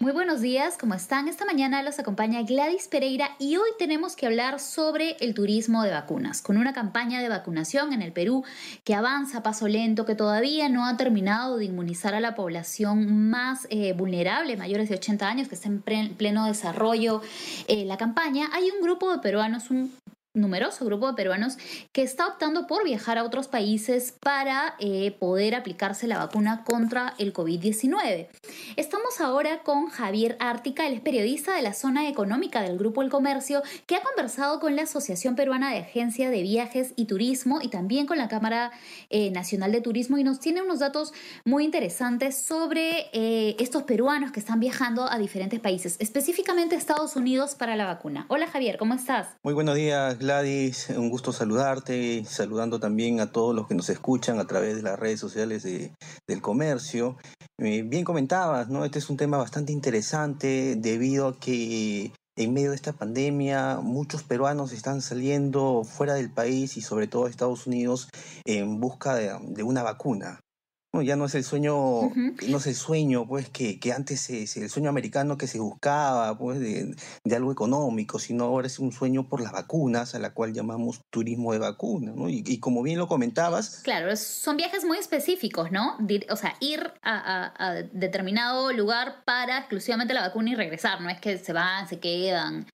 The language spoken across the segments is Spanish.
Muy buenos días, ¿cómo están? Esta mañana los acompaña Gladys Pereira y hoy tenemos que hablar sobre el turismo de vacunas, con una campaña de vacunación en el Perú que avanza a paso lento, que todavía no ha terminado de inmunizar a la población más eh, vulnerable, mayores de 80 años, que está en pleno desarrollo eh, la campaña. Hay un grupo de peruanos, un numeroso grupo de peruanos que está optando por viajar a otros países para eh, poder aplicarse la vacuna contra el COVID-19. Estamos ahora con Javier Ártica, es periodista de la zona económica del Grupo El Comercio, que ha conversado con la Asociación Peruana de Agencia de Viajes y Turismo y también con la Cámara eh, Nacional de Turismo y nos tiene unos datos muy interesantes sobre eh, estos peruanos que están viajando a diferentes países, específicamente Estados Unidos para la vacuna. Hola Javier, ¿cómo estás? Muy buenos días Gladys, un gusto saludarte, saludando también a todos los que nos escuchan a través de las redes sociales de, del comercio. Eh, bien comentabas, ¿no? Este es un tema bastante interesante debido a que en medio de esta pandemia muchos peruanos están saliendo fuera del país y sobre todo a Estados Unidos en busca de una vacuna ya no es el sueño, no es el sueño, pues, que, que antes es el sueño americano que se buscaba, pues, de, algo económico, sino ahora es un sueño por las vacunas, a la cual llamamos turismo de vacunas, ¿no? Y, como bien lo comentabas. Claro, son viajes muy específicos, ¿no? O sea, ir a, a determinado lugar para exclusivamente la vacuna y regresar, no es que se van, se quedan.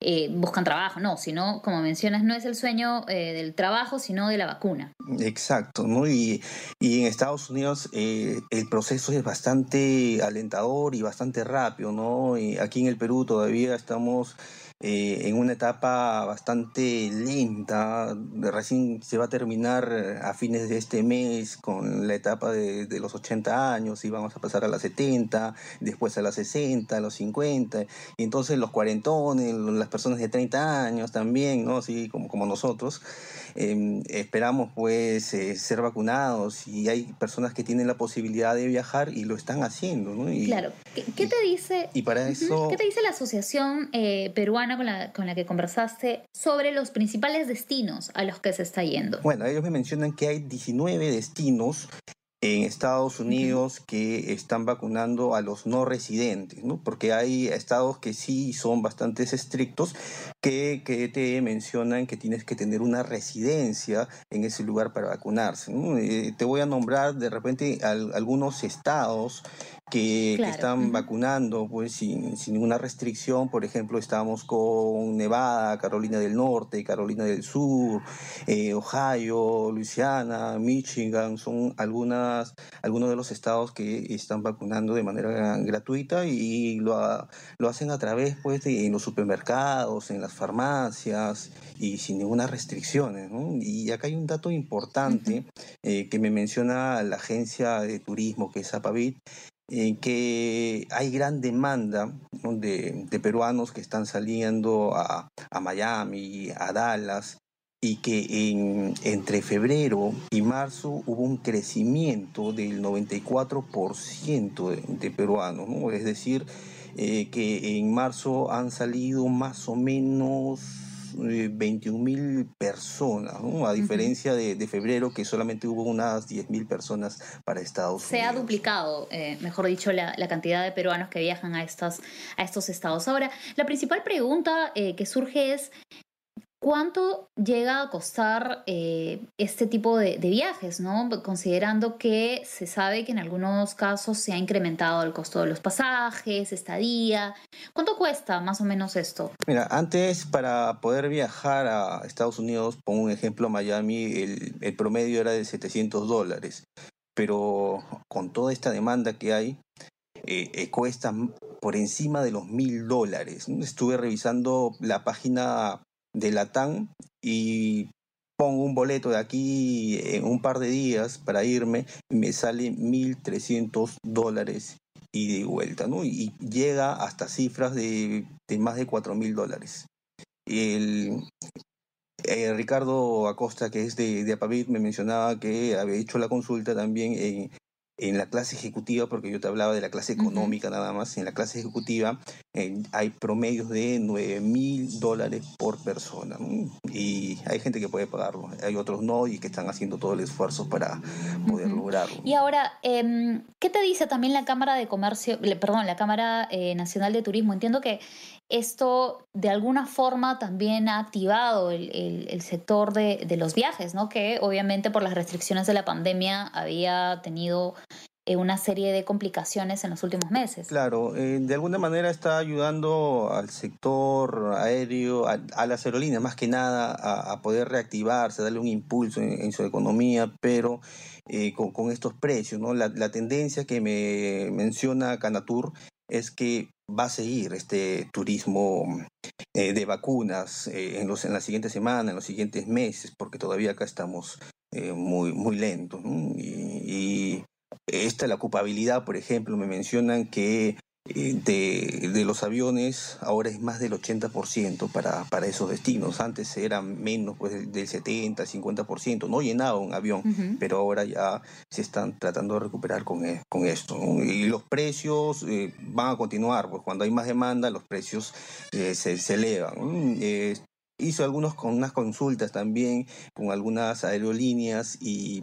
Eh, buscan trabajo, no, sino, como mencionas, no es el sueño eh, del trabajo, sino de la vacuna. Exacto, ¿no? Y, y en Estados Unidos eh, el proceso es bastante alentador y bastante rápido, ¿no? Y aquí en el Perú todavía estamos eh, en una etapa bastante lenta. Recién se va a terminar a fines de este mes con la etapa de, los 80 años y vamos a pasar a las 70, después a las 60, a los 50, y entonces los cuarentones, las personas de 30 años también, ¿no? Así como, como nosotros, em, esperamos pues eh, ser vacunados y hay personas que tienen la posibilidad de viajar y lo están haciendo, ¿no? claro. ¿Qué, te dice? Y para eso... ¿Qué te dice la Asociación eh, Peruana con la, con la que conversaste sobre los principales destinos a los que se está yendo. Bueno, ellos me mencionan que hay 19 destinos en Estados Unidos que están vacunando a los no residentes, ¿no? Porque hay estados que sí son bastante estrictos que, que te mencionan que tienes que tener una residencia en ese lugar para vacunarse. Eh, te voy a nombrar de repente algunos estados que, están vacunando pues sin, sin, ninguna restricción. Por ejemplo, estamos con Nevada, Carolina del Norte, Carolina del Sur, eh, Ohio, Luisiana, Michigan, son algunas, algunos de los estados que están vacunando de manera gratuita y lo, lo hacen a través pues de en los supermercados, en las farmacias y sin ninguna restricciones. Y acá hay un dato importante eh, que me menciona la agencia de turismo que es Apavit, en que hay gran demanda de, peruanos que están saliendo a, Miami, a Dallas, y que en, entre febrero y marzo hubo un crecimiento del 94% de, de peruanos, ¿no? es decir, eh, que en marzo han salido más o menos 21 mil personas, a diferencia de, febrero que solamente hubo unas 10 mil personas para Estados Unidos. Se ha duplicado, eh, mejor dicho, la, cantidad de peruanos que viajan a, estas, a estos estados. Ahora, la principal pregunta eh, que surge es, ¿Cuánto llega a costar eh, este tipo de, viajes, ¿no? considerando que se sabe que en algunos casos se ha incrementado el costo de los pasajes, estadía? ¿Cuánto cuesta más o menos esto? Mira, antes para poder viajar a Estados Unidos, pongo un ejemplo, Miami, el, promedio era de 700 dólares, pero con toda esta demanda que hay, eh, eh, cuesta por encima de los mil dólares. Estuve revisando la página de Latam y pongo un boleto de aquí en un par de días para irme me sale 1.300 dólares y de vuelta, ¿no? Y llega hasta cifras de, de más de 4.000 dólares. El, eh, Ricardo Acosta, que es de, de Apavit, me mencionaba que había hecho la consulta también en, en la clase ejecutiva, porque yo te hablaba de la clase económica nada más, en la clase ejecutiva eh, hay promedios de 9 mil dólares por persona. Y hay gente que puede pagarlo, hay otros no y que están haciendo todo el esfuerzo para poder lograrlo. Y ahora, eh, ¿qué te dice también la Cámara de Comercio, perdón, la Cámara eh, Nacional de Turismo? Entiendo que esto de alguna forma también ha activado el, el, el sector de, de, los viajes, ¿no? Que obviamente por las restricciones de la pandemia había tenido una serie de complicaciones en los últimos meses. Claro, eh, de alguna manera está ayudando al sector aéreo, a, a las aerolíneas más que nada, a, poder reactivarse, darle un impulso en, su economía, pero eh, con, estos precios, ¿no? La, tendencia que me menciona Canatur es que va a seguir este turismo eh, de vacunas eh, en, los, en la siguiente semana, en los siguientes meses, porque todavía acá estamos eh, muy, muy lentos. ¿no? Y, esta, la ocupabilidad, por ejemplo, me mencionan que de, de, los aviones ahora es más del 80% para, para esos destinos. Antes era menos, pues del 70, 50%. No llenaba un avión, uh -huh. pero ahora ya se están tratando de recuperar con, con esto. Y los precios eh, van a continuar, pues cuando hay más demanda, los precios eh, se, se, elevan. Eh, hizo algunos con unas consultas también con algunas aerolíneas y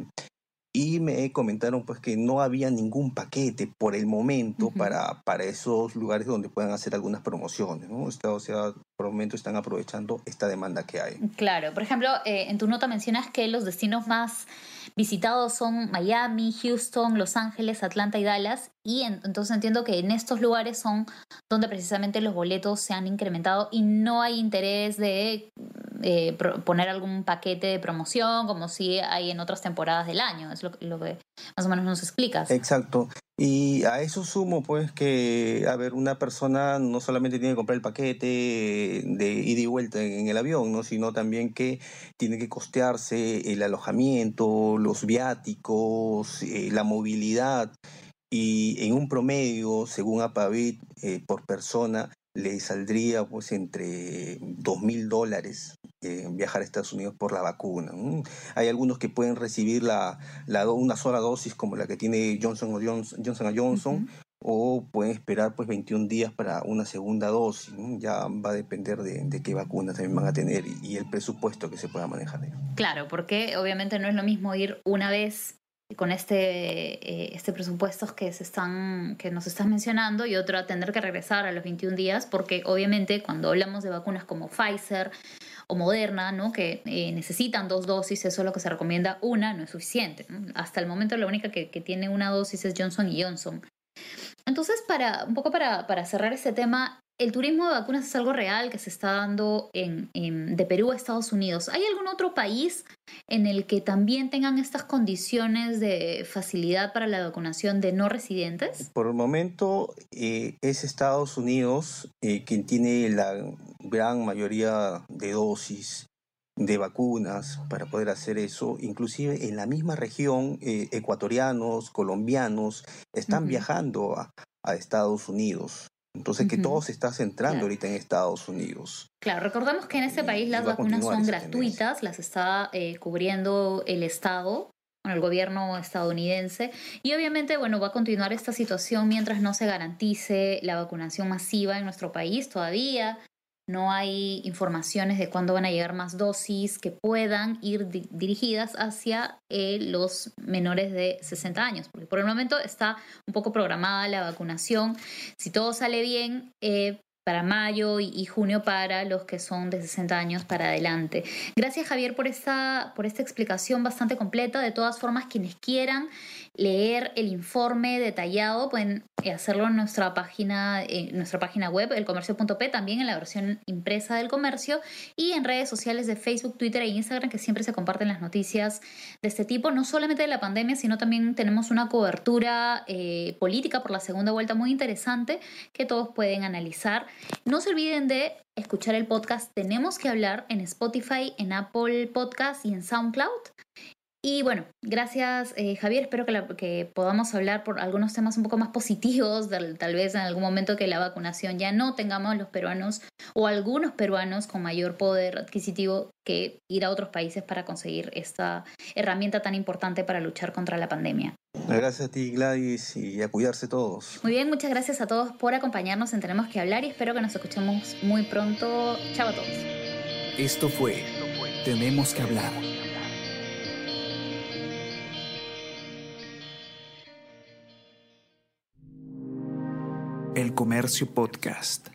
y me comentaron pues que no había ningún paquete por el momento uh -huh. para, para esos lugares donde puedan hacer algunas promociones, ¿no? O sea, por el momento están aprovechando esta demanda que hay. Claro, por ejemplo, eh, en tu nota mencionas que los destinos más visitados son Miami, Houston, Los Ángeles, Atlanta y Dallas, y en, entonces entiendo que en estos lugares son donde precisamente los boletos se han incrementado y no hay interés de eh, poner algún paquete de promoción como si hay en otras temporadas del año. Es lo, lo, que más o menos nos explicas. Exacto. Y a eso sumo, pues, que, a ver, una persona no solamente tiene que comprar el paquete de ida y vuelta en el avión, ¿no? Sino también que tiene que costearse el alojamiento, los viáticos, eh, la movilidad. Y en un promedio, según Apavit, eh, por persona, le saldría pues entre dos mil dólares eh, viajar a Estados Unidos por la vacuna. ¿no? Hay algunos que pueden recibir la, la, una sola dosis como la que tiene Johnson o Johnson, Johnson, Johnson uh -huh. o pueden esperar pues 21 días para una segunda dosis. ¿no? Ya va a depender de, de, qué vacunas también van a tener y, y el presupuesto que se pueda manejar. Claro, porque obviamente no es lo mismo ir una vez con este, eh, este presupuesto que, se están, que nos estás mencionando y otro a tener que regresar a los 21 días, porque obviamente cuando hablamos de vacunas como Pfizer o Moderna, ¿no? que eh, necesitan dos dosis, eso es lo que se recomienda, una no es suficiente. Hasta el momento la única que, que, tiene una dosis es Johnson y Johnson. Entonces, para, un poco para, para cerrar este tema, el turismo de vacunas es algo real que se está dando en, de Perú a Estados Unidos. ¿Hay algún otro país en el que también tengan estas condiciones de facilidad para la vacunación de no residentes? Por el momento eh, es Estados Unidos eh, quien tiene la gran mayoría de dosis de vacunas para poder hacer eso. Inclusive en la misma región, eh, ecuatorianos, colombianos están uh -huh. viajando a, a Estados Unidos. Entonces, uh -huh. que todo se está centrando claro. ahorita en Estados Unidos. Claro, recordemos que en este país las vacunas son gratuitas, tendencia. las está eh, cubriendo el Estado, bueno, el gobierno estadounidense, y obviamente, bueno, va a continuar esta situación mientras no se garantice la vacunación masiva en nuestro país todavía. No hay informaciones de cuándo van a llegar más dosis que puedan ir di dirigidas hacia eh, los menores de 60 años, porque por el momento está un poco programada la vacunación. Si todo sale bien, eh, para mayo y, junio para los que son de 60 años para adelante. Gracias Javier por esta, por esta explicación bastante completa. De todas formas, quienes quieran leer el informe detallado pueden hacerlo en nuestra página, en nuestra página web, elcomercio.p, también en la versión impresa del comercio y en redes sociales de Facebook, Twitter e Instagram que siempre se comparten las noticias de este tipo, no solamente de la pandemia, sino también tenemos una cobertura eh, política por la segunda vuelta muy interesante que todos pueden analizar. No se olviden de escuchar el podcast Tenemos que hablar en Spotify, en Apple Podcast y en SoundCloud. Y bueno, gracias eh, Javier, espero que, podamos hablar por algunos temas un poco más positivos, tal vez en algún momento que la vacunación ya no tengamos los peruanos o algunos peruanos con mayor poder adquisitivo que ir a otros países para conseguir esta herramienta tan importante para luchar contra la pandemia. Gracias a ti Gladys y a cuidarse todos. Muy bien, muchas gracias a todos por acompañarnos en Tenemos que hablar y espero que nos escuchemos muy pronto. Chao a todos. Esto fue Tenemos que hablar El Comercio Podcast.